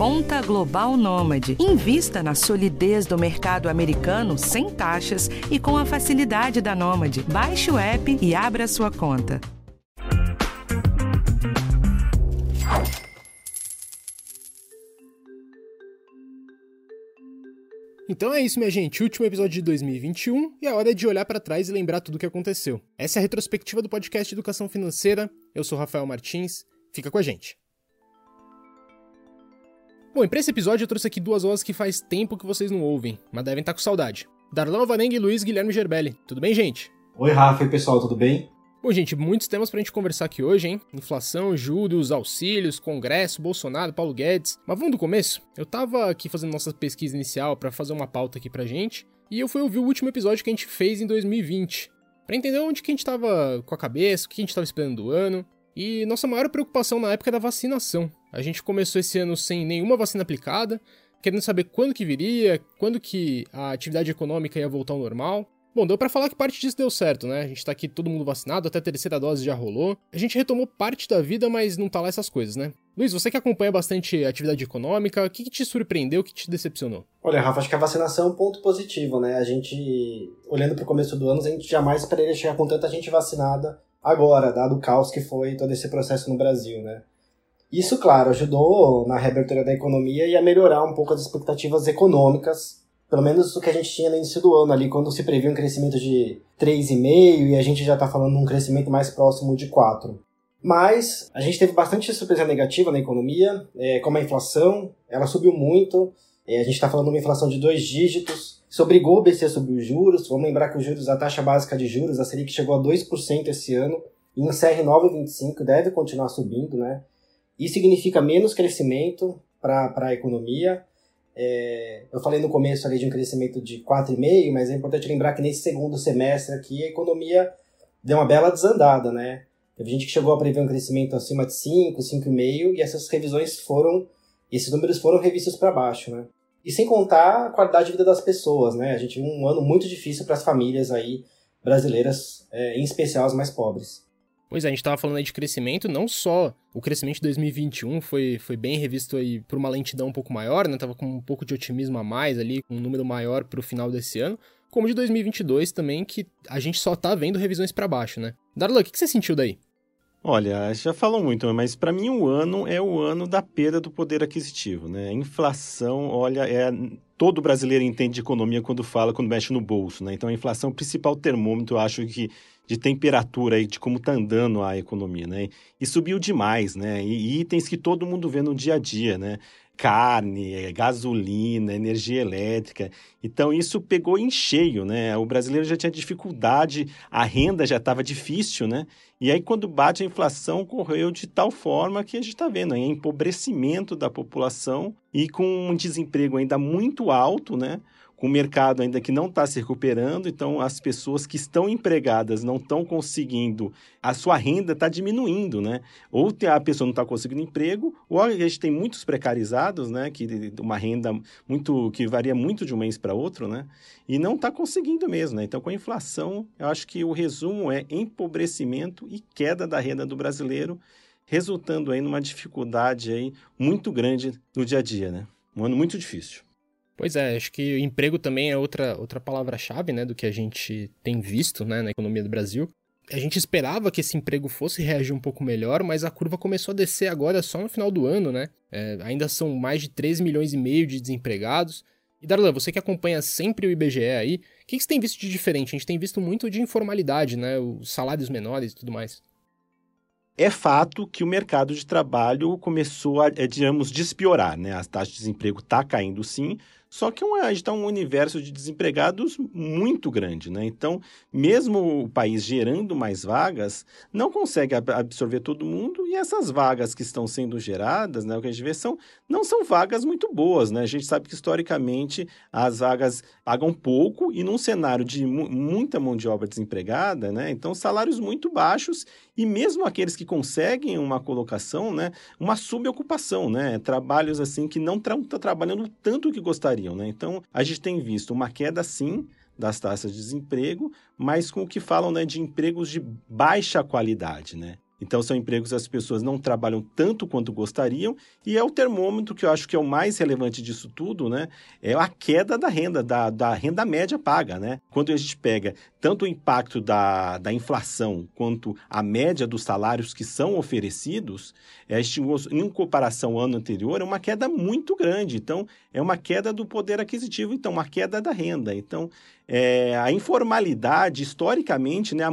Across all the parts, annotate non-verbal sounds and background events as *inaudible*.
Conta Global Nômade. Invista na solidez do mercado americano sem taxas e com a facilidade da Nômade. Baixe o app e abra sua conta. Então é isso, minha gente. Último episódio de 2021 e é hora de olhar para trás e lembrar tudo o que aconteceu. Essa é a retrospectiva do podcast Educação Financeira. Eu sou Rafael Martins. Fica com a gente. Bom, e pra esse episódio eu trouxe aqui duas vozes que faz tempo que vocês não ouvem, mas devem estar com saudade. Darlan Alvarenga e Luiz Guilherme Gerbelli. Tudo bem, gente? Oi, Rafa e pessoal, tudo bem? Bom, gente, muitos temas pra gente conversar aqui hoje, hein? Inflação, juros, auxílios, Congresso, Bolsonaro, Paulo Guedes. Mas vamos do começo? Eu tava aqui fazendo nossa pesquisa inicial para fazer uma pauta aqui pra gente, e eu fui ouvir o último episódio que a gente fez em 2020, para entender onde que a gente tava com a cabeça, o que a gente tava esperando do ano. E nossa maior preocupação na época era a vacinação. A gente começou esse ano sem nenhuma vacina aplicada, querendo saber quando que viria, quando que a atividade econômica ia voltar ao normal. Bom, deu para falar que parte disso deu certo, né? A gente tá aqui todo mundo vacinado, até a terceira dose já rolou. A gente retomou parte da vida, mas não tá lá essas coisas, né? Luiz, você que acompanha bastante atividade econômica, o que, que te surpreendeu, o que te decepcionou? Olha, Rafa, acho que a vacinação é um ponto positivo, né? A gente, olhando pro começo do ano, a gente jamais esperaria chegar com tanta gente vacinada agora, dado o caos que foi todo esse processo no Brasil, né? Isso, claro, ajudou na reabertura da economia e a melhorar um pouco as expectativas econômicas pelo menos o que a gente tinha no início do ano ali, quando se previa um crescimento de 3,5 e a gente já está falando de um crescimento mais próximo de 4. Mas a gente teve bastante surpresa negativa na economia, é, como a inflação, ela subiu muito, a gente está falando de uma inflação de dois dígitos, isso obrigou o BC a subir os juros, vamos lembrar que os juros, a taxa básica de juros, a Selic chegou a 2% esse ano, e encerra em 9,25, deve continuar subindo, né? Isso significa menos crescimento para a economia, é, eu falei no começo ali de um crescimento de 4,5, mas é importante lembrar que nesse segundo semestre aqui a economia deu uma bela desandada, né? Teve gente que chegou a prever um crescimento acima de 5, 5,5 e essas revisões foram, esses números foram revistos para baixo, né? E sem contar a qualidade de vida das pessoas, né? A gente viu um ano muito difícil para as famílias aí brasileiras, é, em especial as mais pobres. Pois é, a gente estava falando aí de crescimento, não só o crescimento de 2021 foi, foi bem revisto aí por uma lentidão um pouco maior, né? Tava com um pouco de otimismo a mais ali, com um número maior para o final desse ano, como de 2022 também, que a gente só tá vendo revisões para baixo, né? Darlan, o que, que você sentiu daí? Olha, já falou muito, mas para mim o ano é o ano da perda do poder aquisitivo, né? A inflação, olha, é todo brasileiro entende de economia quando fala, quando mexe no bolso, né? Então a inflação é o principal termômetro, eu acho que de temperatura aí, de como está andando a economia, né? E subiu demais, né? E itens que todo mundo vê no dia a dia, né? Carne, é, gasolina, energia elétrica. Então, isso pegou em cheio, né? O brasileiro já tinha dificuldade, a renda já estava difícil, né? E aí, quando bate a inflação, correu de tal forma que a gente está vendo aí, empobrecimento da população e com um desemprego ainda muito alto, né? Com o mercado ainda que não está se recuperando, então as pessoas que estão empregadas não estão conseguindo, a sua renda está diminuindo, né? Ou a pessoa não está conseguindo emprego, ou a gente tem muitos precarizados, né? Que uma renda muito que varia muito de um mês para outro, né? E não está conseguindo mesmo, né? Então, com a inflação, eu acho que o resumo é empobrecimento e queda da renda do brasileiro, resultando aí numa dificuldade aí muito grande no dia a dia, né? Um ano muito difícil. Pois é, acho que emprego também é outra, outra palavra-chave, né, do que a gente tem visto, né, na economia do Brasil. A gente esperava que esse emprego fosse reagir um pouco melhor, mas a curva começou a descer agora só no final do ano, né? É, ainda são mais de 3 milhões e meio de desempregados. E Darlan, você que acompanha sempre o IBGE aí, o que, que você tem visto de diferente? A gente tem visto muito de informalidade, né? Os salários menores e tudo mais. É fato que o mercado de trabalho começou a, é, digamos, despiorar, né? A taxa de desemprego está caindo sim, só que a gente está um universo de desempregados muito grande, né? Então, mesmo o país gerando mais vagas, não consegue absorver todo mundo e essas vagas que estão sendo geradas, né, o que a gente vê são não são vagas muito boas, né? A gente sabe que historicamente as vagas pagam pouco e num cenário de mu muita mão de obra desempregada, né? Então, salários muito baixos e mesmo aqueles que conseguem uma colocação, né, uma subocupação, né? Trabalhos assim que não estão tra trabalhando tanto que né? Então, a gente tem visto uma queda, sim, das taxas de desemprego, mas com o que falam né, de empregos de baixa qualidade, né? Então, são empregos que as pessoas não trabalham tanto quanto gostariam, e é o termômetro que eu acho que é o mais relevante disso tudo, né? É a queda da renda, da, da renda média paga, né? Quando a gente pega tanto o impacto da, da inflação quanto a média dos salários que são oferecidos, é, em comparação ao ano anterior, é uma queda muito grande. Então, é uma queda do poder aquisitivo, então, uma queda da renda. Então, é, a informalidade, historicamente, né,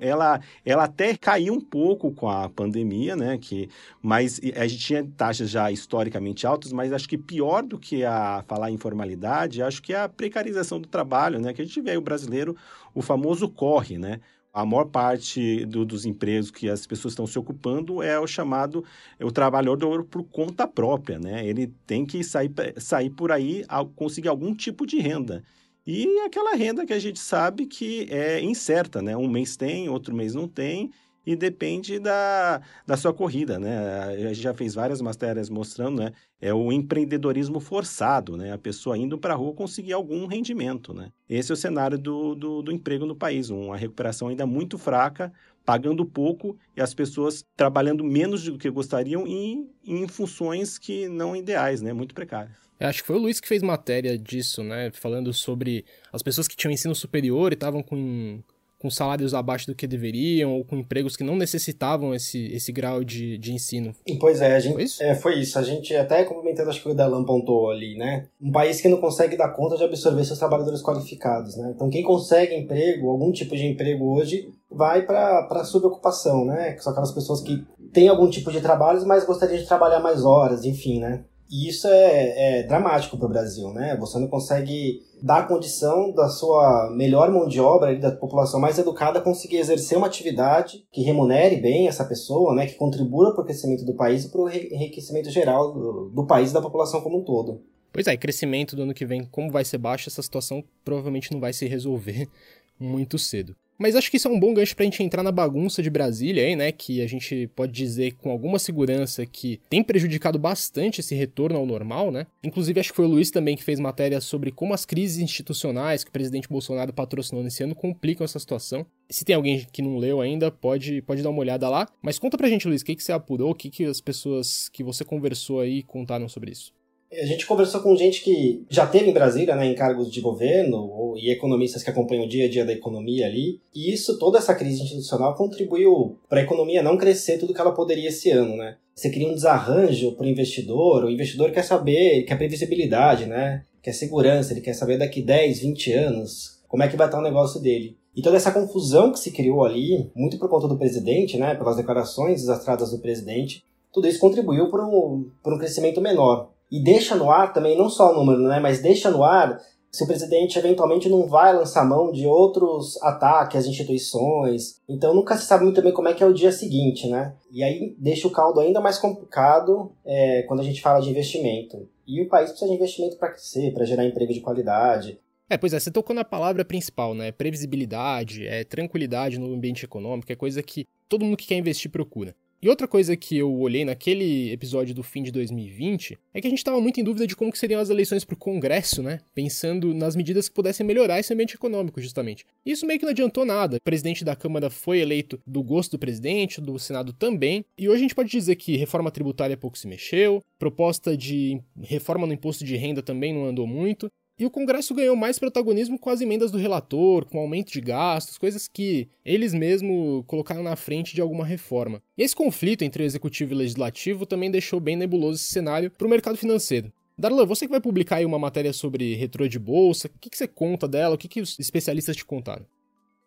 ela, ela até caiu um pouco com a pandemia, né, que, mas a gente tinha taxas já historicamente altas, mas acho que pior do que a falar informalidade, acho que é a precarização do trabalho, né, que a gente vê o brasileiro, o famoso corre, né, a maior parte do, dos empregos que as pessoas estão se ocupando é o chamado é o trabalhador por conta própria, né? Ele tem que sair, sair por aí, conseguir algum tipo de renda. E aquela renda que a gente sabe que é incerta, né? Um mês tem, outro mês não tem, e depende da, da sua corrida, né? A gente já fez várias matérias mostrando, né? É o empreendedorismo forçado, né? A pessoa indo para a rua conseguir algum rendimento, né? Esse é o cenário do, do, do emprego no país, uma recuperação ainda muito fraca, pagando pouco e as pessoas trabalhando menos do que gostariam e em funções que não ideais, né? Muito precárias. Eu acho que foi o Luiz que fez matéria disso, né? Falando sobre as pessoas que tinham ensino superior e estavam com, com salários abaixo do que deveriam, ou com empregos que não necessitavam esse, esse grau de, de ensino. Pois é, a gente, foi isso? É, foi isso. A gente até complementando, acho que o Dalan pontou ali, né? Um país que não consegue dar conta de absorver seus trabalhadores qualificados, né? Então, quem consegue emprego, algum tipo de emprego hoje, vai para a subocupação, né? Que são aquelas pessoas que têm algum tipo de trabalho, mas gostariam de trabalhar mais horas, enfim, né? E isso é, é dramático para o Brasil, né? Você não consegue dar a condição da sua melhor mão de obra, da população mais educada, conseguir exercer uma atividade que remunere bem essa pessoa, né? Que contribua para o crescimento do país e para o enriquecimento geral do, do país e da população como um todo. Pois é, crescimento do ano que vem, como vai ser baixo, essa situação provavelmente não vai se resolver *laughs* muito cedo. Mas acho que isso é um bom gancho pra gente entrar na bagunça de Brasília aí, né? Que a gente pode dizer com alguma segurança que tem prejudicado bastante esse retorno ao normal, né? Inclusive, acho que foi o Luiz também que fez matéria sobre como as crises institucionais que o presidente Bolsonaro patrocinou nesse ano complicam essa situação. Se tem alguém que não leu ainda, pode, pode dar uma olhada lá. Mas conta pra gente, Luiz, o que, que você apurou, o que, que as pessoas que você conversou aí contaram sobre isso? A gente conversou com gente que já teve em Brasília, né, em cargos de governo, ou, e economistas que acompanham o dia a dia da economia ali. E isso, toda essa crise institucional contribuiu para a economia não crescer tudo que ela poderia esse ano, né? Você cria um desarranjo para o investidor, o investidor quer saber, quer previsibilidade, né? Quer segurança, ele quer saber daqui 10, 20 anos como é que vai estar o negócio dele. E toda essa confusão que se criou ali, muito por conta do presidente, né, pelas declarações desastradas do presidente, tudo isso contribuiu para um, por um crescimento menor e deixa no ar também, não só o número, né, mas deixa no ar se o presidente eventualmente não vai lançar mão de outros ataques às instituições. Então nunca se sabe muito bem como é que é o dia seguinte, né? E aí deixa o caldo ainda mais complicado é, quando a gente fala de investimento. E o país precisa de investimento para crescer, para gerar emprego de qualidade. É, pois é, você tocou na palavra principal, né? Previsibilidade, é tranquilidade no ambiente econômico, é coisa que todo mundo que quer investir procura. E outra coisa que eu olhei naquele episódio do fim de 2020 é que a gente estava muito em dúvida de como que seriam as eleições para o Congresso, né? Pensando nas medidas que pudessem melhorar esse ambiente econômico, justamente. Isso meio que não adiantou nada. O presidente da Câmara foi eleito do gosto do presidente, do Senado também. E hoje a gente pode dizer que reforma tributária pouco se mexeu, proposta de reforma no imposto de renda também não andou muito. E o Congresso ganhou mais protagonismo com as emendas do relator, com aumento de gastos, coisas que eles mesmos colocaram na frente de alguma reforma. E esse conflito entre o executivo e o legislativo também deixou bem nebuloso esse cenário para o mercado financeiro. Darlan, você que vai publicar aí uma matéria sobre retrô de bolsa, o que, que você conta dela, o que, que os especialistas te contaram?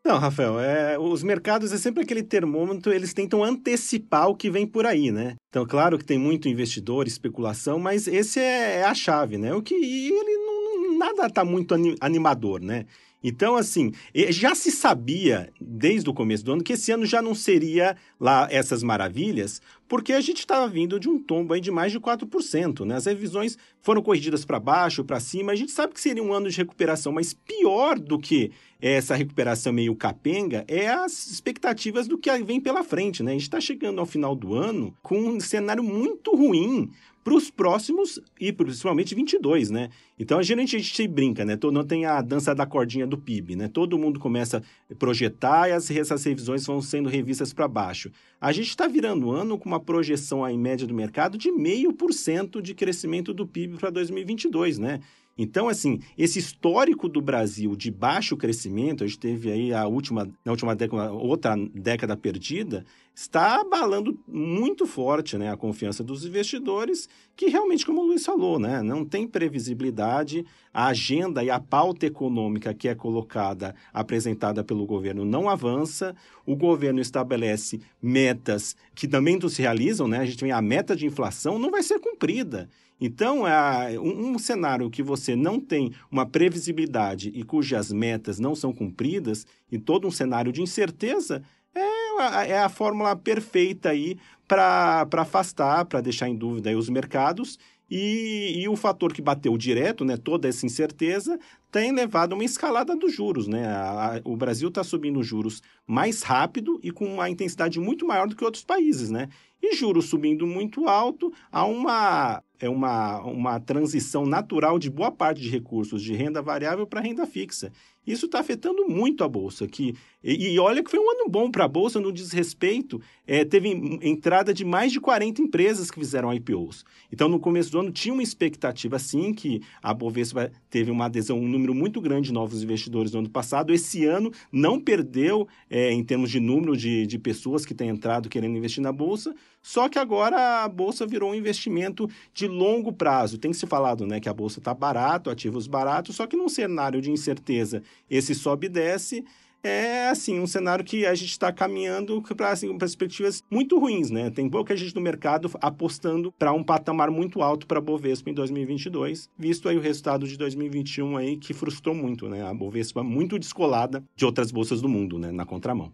Não, Rafael, é, os mercados é sempre aquele termômetro, eles tentam antecipar o que vem por aí, né? Então, claro que tem muito investidor, especulação, mas esse é, é a chave, né? O que ele não nada está muito animador, né? Então, assim, já se sabia desde o começo do ano que esse ano já não seria lá essas maravilhas, porque a gente estava vindo de um tombo aí de mais de 4%, né? As revisões foram corrigidas para baixo, para cima, a gente sabe que seria um ano de recuperação, mas pior do que essa recuperação meio capenga é as expectativas do que vem pela frente, né? A gente está chegando ao final do ano com um cenário muito ruim para os próximos e principalmente 22, né? Então a gente, a gente brinca, né? Não tem a dança da cordinha do PIB, né? Todo mundo começa a projetar e as, essas revisões vão sendo revistas para baixo. A gente está virando o ano com uma projeção em média do mercado de meio por cento de crescimento do PIB para 2022, né? Então, assim, esse histórico do Brasil de baixo crescimento, a gente teve aí a última, na última década, outra década perdida, está abalando muito forte né, a confiança dos investidores, que realmente, como o Luiz falou, né, não tem previsibilidade, a agenda e a pauta econômica que é colocada, apresentada pelo governo, não avança, o governo estabelece metas que também não se realizam, né, a gente tem a meta de inflação, não vai ser cumprida. Então, é um cenário que você não tem uma previsibilidade e cujas metas não são cumpridas, e todo um cenário de incerteza, é, a fórmula perfeita aí para afastar, para deixar em dúvida os mercados e, e, o fator que bateu direto, né, toda essa incerteza, tem levado a uma escalada dos juros. Né? A, a, o Brasil está subindo juros mais rápido e com uma intensidade muito maior do que outros países. Né? E juros subindo muito alto, há uma, é uma, uma transição natural de boa parte de recursos de renda variável para renda fixa. Isso está afetando muito a Bolsa. Que, e, e, olha que foi um ano bom para a Bolsa no desrespeito. É, teve entrada de mais de 40 empresas que fizeram IPOs. Então, no começo do ano, tinha uma expectativa, sim, que a Bovespa teve uma adesão, um número muito grande de novos investidores no ano passado. Esse ano não perdeu é, em termos de número de, de pessoas que têm entrado querendo investir na Bolsa, só que agora a Bolsa virou um investimento de longo prazo. Tem se falado né, que a Bolsa está barato, ativos baratos, só que num cenário de incerteza esse sobe e desce, é assim um cenário que a gente está caminhando para assim, perspectivas muito ruins, né? Tem pouca gente no mercado apostando para um patamar muito alto para a Bovespa em 2022, visto aí o resultado de 2021 aí que frustrou muito, né? A Bovespa muito descolada de outras bolsas do mundo, né? Na contramão.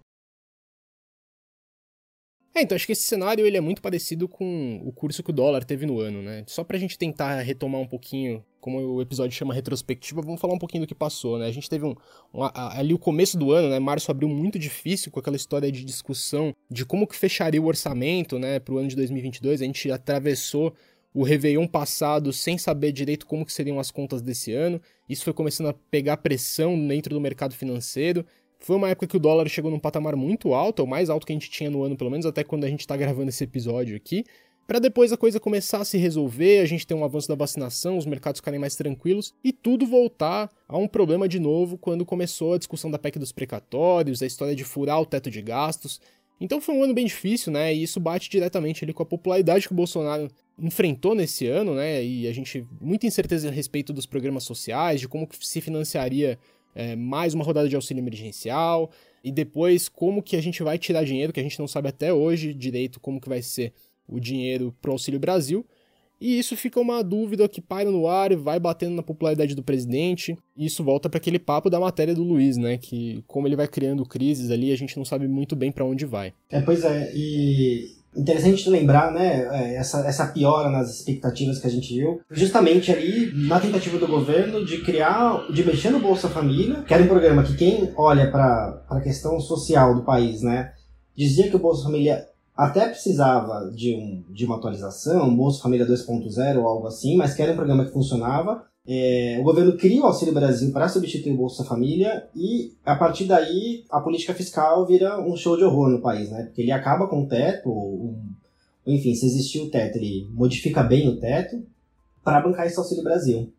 É, então acho que esse cenário ele é muito parecido com o curso que o dólar teve no ano, né? Só pra gente tentar retomar um pouquinho, como o episódio chama retrospectiva, vamos falar um pouquinho do que passou, né? A gente teve um, um ali o começo do ano, né? Março abriu muito difícil com aquela história de discussão de como que fecharia o orçamento, né, pro ano de 2022. A gente atravessou o Réveillon passado sem saber direito como que seriam as contas desse ano. Isso foi começando a pegar pressão dentro do mercado financeiro. Foi uma época que o dólar chegou num patamar muito alto, o mais alto que a gente tinha no ano, pelo menos até quando a gente está gravando esse episódio aqui. Para depois a coisa começar a se resolver, a gente ter um avanço da vacinação, os mercados ficarem mais tranquilos e tudo voltar a um problema de novo quando começou a discussão da PEC dos precatórios, a história de furar o teto de gastos. Então foi um ano bem difícil, né? E isso bate diretamente ali com a popularidade que o Bolsonaro enfrentou nesse ano, né? E a gente muita incerteza a respeito dos programas sociais, de como se financiaria é, mais uma rodada de auxílio emergencial, e depois como que a gente vai tirar dinheiro, que a gente não sabe até hoje direito como que vai ser o dinheiro para o Auxílio Brasil. E isso fica uma dúvida que paira no ar e vai batendo na popularidade do presidente. E isso volta para aquele papo da matéria do Luiz, né? Que como ele vai criando crises ali, a gente não sabe muito bem para onde vai. É, pois é. E interessante lembrar, né, é, essa, essa piora nas expectativas que a gente viu, justamente ali na tentativa do governo de criar, de mexer no Bolsa Família, que era um programa que quem olha para a questão social do país, né, dizia que o Bolsa Família até precisava de, um, de uma atualização, Bolsa Família 2.0 ou algo assim, mas que era um programa que funcionava, é, o governo cria o Auxílio Brasil para substituir o Bolsa Família e, a partir daí, a política fiscal vira um show de horror no país, né? Porque ele acaba com o teto, um, enfim, se existir o teto, ele modifica bem o teto para bancar esse Auxílio Brasil.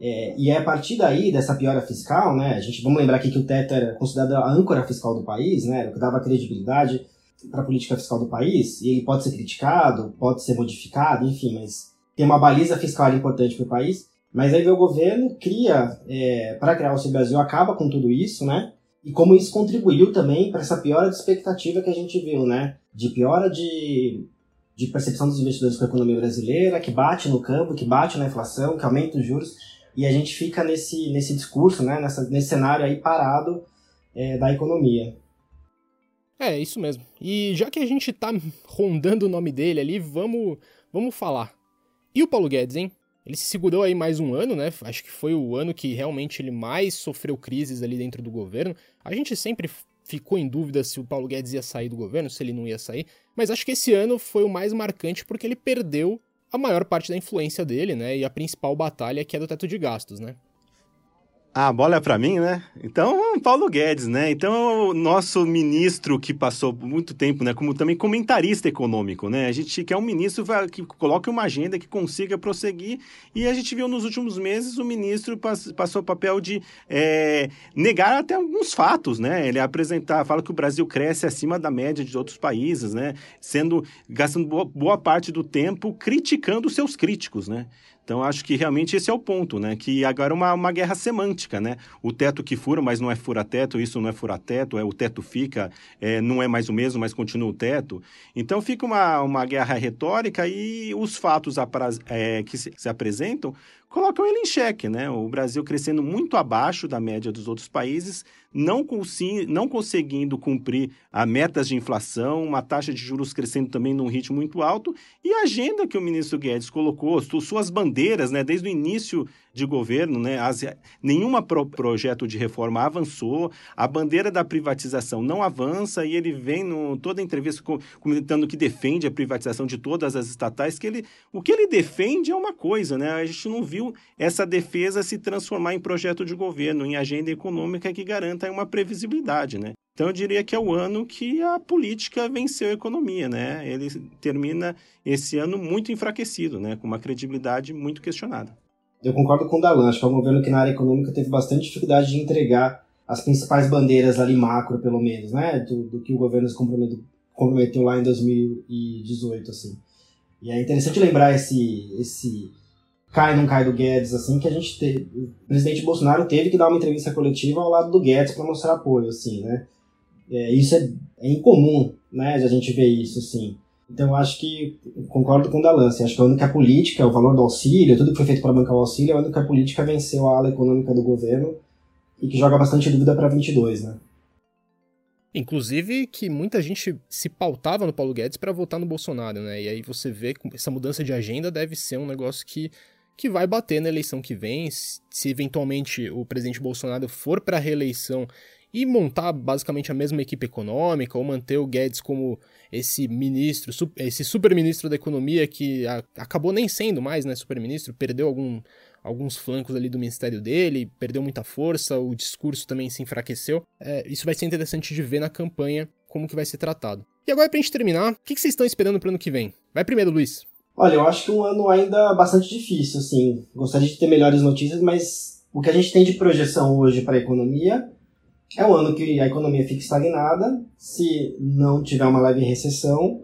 É, e é a partir daí, dessa piora fiscal, né? A gente, vamos lembrar aqui que o teto era considerado a âncora fiscal do país, né? O que dava credibilidade para a política fiscal do país, e ele pode ser criticado, pode ser modificado, enfim, mas tem uma baliza fiscal importante para o país. Mas aí o governo cria, é, para criar o Auxílio Brasil, acaba com tudo isso, né? E como isso contribuiu também para essa piora de expectativa que a gente viu, né? De piora de, de percepção dos investidores com a economia brasileira, que bate no campo, que bate na inflação, que aumenta os juros, e a gente fica nesse, nesse discurso, né? Nessa, nesse cenário aí parado é, da economia. É, isso mesmo. E já que a gente tá rondando o nome dele ali, vamos, vamos falar. E o Paulo Guedes, hein? Ele se segurou aí mais um ano, né? Acho que foi o ano que realmente ele mais sofreu crises ali dentro do governo. A gente sempre ficou em dúvida se o Paulo Guedes ia sair do governo, se ele não ia sair, mas acho que esse ano foi o mais marcante porque ele perdeu a maior parte da influência dele, né? E a principal batalha que é do teto de gastos, né? A bola é para mim, né? Então, Paulo Guedes, né? Então, o nosso ministro que passou muito tempo, né, como também comentarista econômico, né? A gente quer um ministro que coloque uma agenda que consiga prosseguir e a gente viu nos últimos meses o ministro passou o papel de é, negar até alguns fatos, né? Ele apresentar, fala que o Brasil cresce acima da média de outros países, né? Sendo, gastando boa, boa parte do tempo criticando seus críticos, né? Então, acho que realmente esse é o ponto, né? Que agora é uma, uma guerra semântica, né? O teto que fura, mas não é fura-teto, isso não é fura-teto, é o teto fica, é, não é mais o mesmo, mas continua o teto. Então, fica uma, uma guerra retórica e os fatos é, que se, se apresentam colocam ele em xeque, né? O Brasil crescendo muito abaixo da média dos outros países, não, não conseguindo cumprir a metas de inflação, uma taxa de juros crescendo também num ritmo muito alto, e a agenda que o ministro Guedes colocou, suas bandeiras, né, desde o início de governo, né, as, nenhuma pro, projeto de reforma avançou, a bandeira da privatização não avança, e ele vem no toda entrevista comentando que defende a privatização de todas as estatais, que ele, o que ele defende é uma coisa, né, a gente não viu essa defesa se transformar em projeto de governo, em agenda econômica que garanta uma previsibilidade, né? Então eu diria que é o ano que a política venceu a economia, né? Ele termina esse ano muito enfraquecido, né? Com uma credibilidade muito questionada. Eu concordo com o Dalan, acho que é um governo que na área econômica teve bastante dificuldade de entregar as principais bandeiras ali macro, pelo menos, né? Do, do que o governo se comprometeu, comprometeu lá em 2018, assim. E é interessante lembrar esse, esse cai não cai do Guedes, assim, que a gente teve, o presidente Bolsonaro teve que dar uma entrevista coletiva ao lado do Guedes para mostrar apoio, assim, né? É, isso é, é, incomum, né, de a gente ver isso, assim. Então acho que, concordo com o Dalance, acho que a política, o valor do auxílio, tudo que foi feito para bancar o auxílio, a única política venceu a ala econômica do governo e que joga bastante dúvida para 22, né? Inclusive que muita gente se pautava no Paulo Guedes para votar no Bolsonaro, né? E aí você vê que essa mudança de agenda deve ser um negócio que que vai bater na eleição que vem. Se eventualmente o presidente Bolsonaro for para a reeleição e montar basicamente a mesma equipe econômica, ou manter o Guedes como esse ministro, esse super-ministro da economia que acabou nem sendo mais, né, super-ministro, perdeu algum, alguns flancos ali do ministério dele, perdeu muita força, o discurso também se enfraqueceu. É, isso vai ser interessante de ver na campanha como que vai ser tratado. E agora, pra gente terminar, o que, que vocês estão esperando pro ano que vem? Vai primeiro, Luiz. Olha, eu acho que um ano ainda bastante difícil, assim. Gostaria de ter melhores notícias, mas o que a gente tem de projeção hoje para a economia é um ano que a economia fica estagnada, se não tiver uma leve recessão.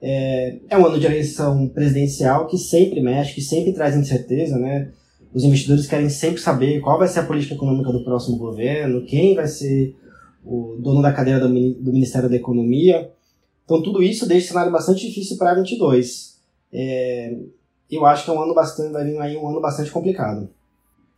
É, é um ano de eleição presidencial que sempre mexe, que sempre traz incerteza, né? Os investidores querem sempre saber qual vai ser a política econômica do próximo governo, quem vai ser o dono da cadeira do, Ministério da Economia. Então, tudo isso deixa o cenário bastante difícil para 2022. É, eu acho que é um ano bastante, vai vir aí um ano bastante complicado.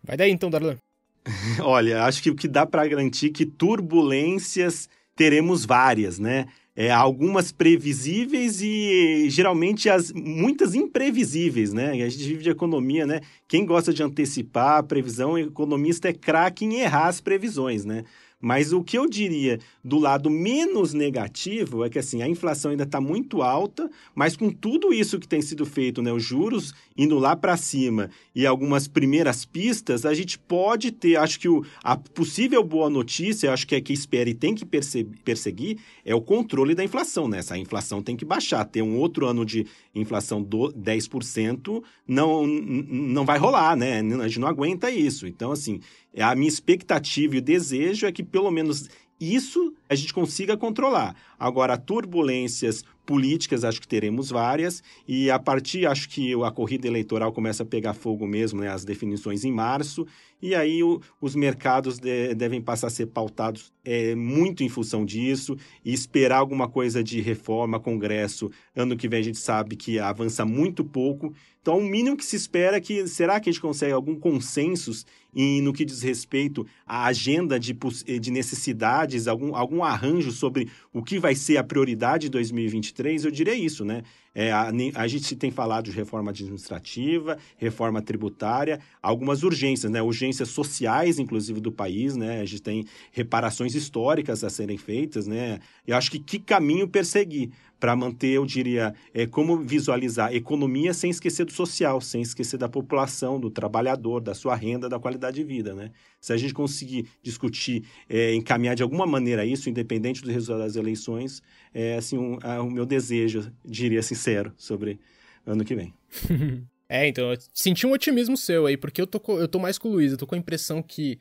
Vai daí então, Darlan. *laughs* Olha, acho que o que dá para garantir que turbulências teremos várias, né? É, algumas previsíveis e geralmente as muitas imprevisíveis, né? A gente vive de economia, né? Quem gosta de antecipar a previsão, economista é craque em errar as previsões, né? Mas o que eu diria do lado menos negativo é que assim, a inflação ainda está muito alta, mas com tudo isso que tem sido feito, né, os juros indo lá para cima e algumas primeiras pistas, a gente pode ter, acho que o, a possível boa notícia, acho que é que espera e tem que perseguir, é o controle da inflação, né? Essa inflação tem que baixar, ter um outro ano de inflação do 10% não, não vai rolar, né? A gente não aguenta isso. Então, assim, a minha expectativa e o desejo é que pelo menos isso a gente consiga controlar. Agora, turbulências políticas, acho que teremos várias, e a partir, acho que a corrida eleitoral começa a pegar fogo mesmo, né, as definições em março, e aí o, os mercados de, devem passar a ser pautados é, muito em função disso, e esperar alguma coisa de reforma, Congresso, ano que vem a gente sabe que avança muito pouco, então o mínimo que se espera é que, será que a gente consegue algum consenso no que diz respeito à agenda de, de necessidades, algum, algum arranjo sobre o que vai ser a prioridade de 2023, eu diria isso, né? É, a, a, gente tem falado de reforma administrativa, reforma tributária, algumas urgências, né? Urgências sociais, inclusive, do país, né? A gente tem reparações históricas a serem feitas, né? Eu acho que que caminho perseguir. Para manter, eu diria, é, como visualizar economia sem esquecer do social, sem esquecer da população, do trabalhador, da sua renda, da qualidade de vida, né? Se a gente conseguir discutir, é, encaminhar de alguma maneira isso, independente do resultado das eleições, é assim um, a, o meu desejo, diria sincero, sobre ano que vem. *laughs* é, então, eu senti um otimismo seu aí, porque eu tô, eu tô mais com o Luiz, eu tô com a impressão que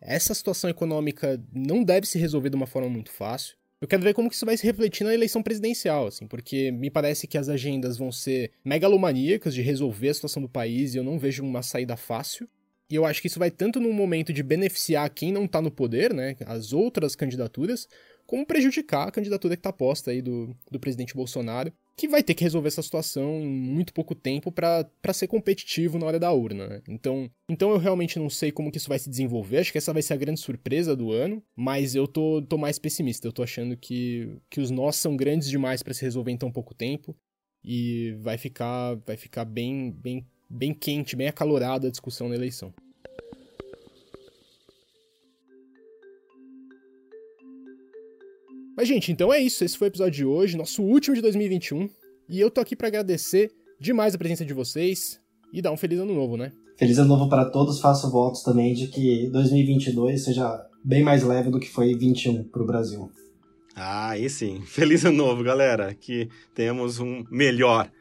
essa situação econômica não deve se resolver de uma forma muito fácil. Eu quero ver como que isso vai se refletir na eleição presidencial, assim, porque me parece que as agendas vão ser megalomaníacas de resolver a situação do país e eu não vejo uma saída fácil. E eu acho que isso vai tanto no momento de beneficiar quem não tá no poder, né, as outras candidaturas, como prejudicar a candidatura que tá posta aí do, do presidente Bolsonaro que vai ter que resolver essa situação em muito pouco tempo para ser competitivo na hora da urna. Né? Então, então eu realmente não sei como que isso vai se desenvolver. Acho que essa vai ser a grande surpresa do ano, mas eu tô, tô mais pessimista. Eu tô achando que, que os nós são grandes demais para se resolver em tão pouco tempo e vai ficar vai ficar bem bem bem quente, bem acalorada a discussão na eleição. Mas, gente, então é isso. Esse foi o episódio de hoje, nosso último de 2021. E eu tô aqui para agradecer demais a presença de vocês e dar um feliz ano novo, né? Feliz ano novo para todos. Faço votos também de que 2022 seja bem mais leve do que foi 21 para o Brasil. Ah, aí sim. *laughs* Feliz ano novo, galera. Que tenhamos um melhor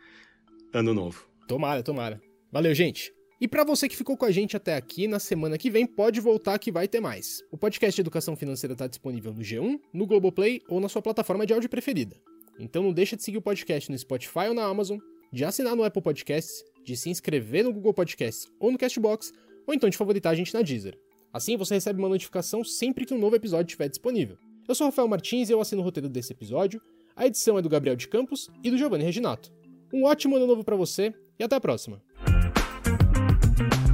ano novo. Tomara, tomara. Valeu, gente. E para você que ficou com a gente até aqui, na semana que vem pode voltar que vai ter mais. O podcast de Educação Financeira está disponível no G1, no Globoplay ou na sua plataforma de áudio preferida. Então não deixa de seguir o podcast no Spotify ou na Amazon, de assinar no Apple Podcasts, de se inscrever no Google Podcasts ou no Castbox, ou então de favoritar a gente na Deezer. Assim você recebe uma notificação sempre que um novo episódio estiver disponível. Eu sou Rafael Martins e eu assino o roteiro desse episódio. A edição é do Gabriel de Campos e do Giovanni Reginato. Um ótimo ano novo para você e até a próxima! thank you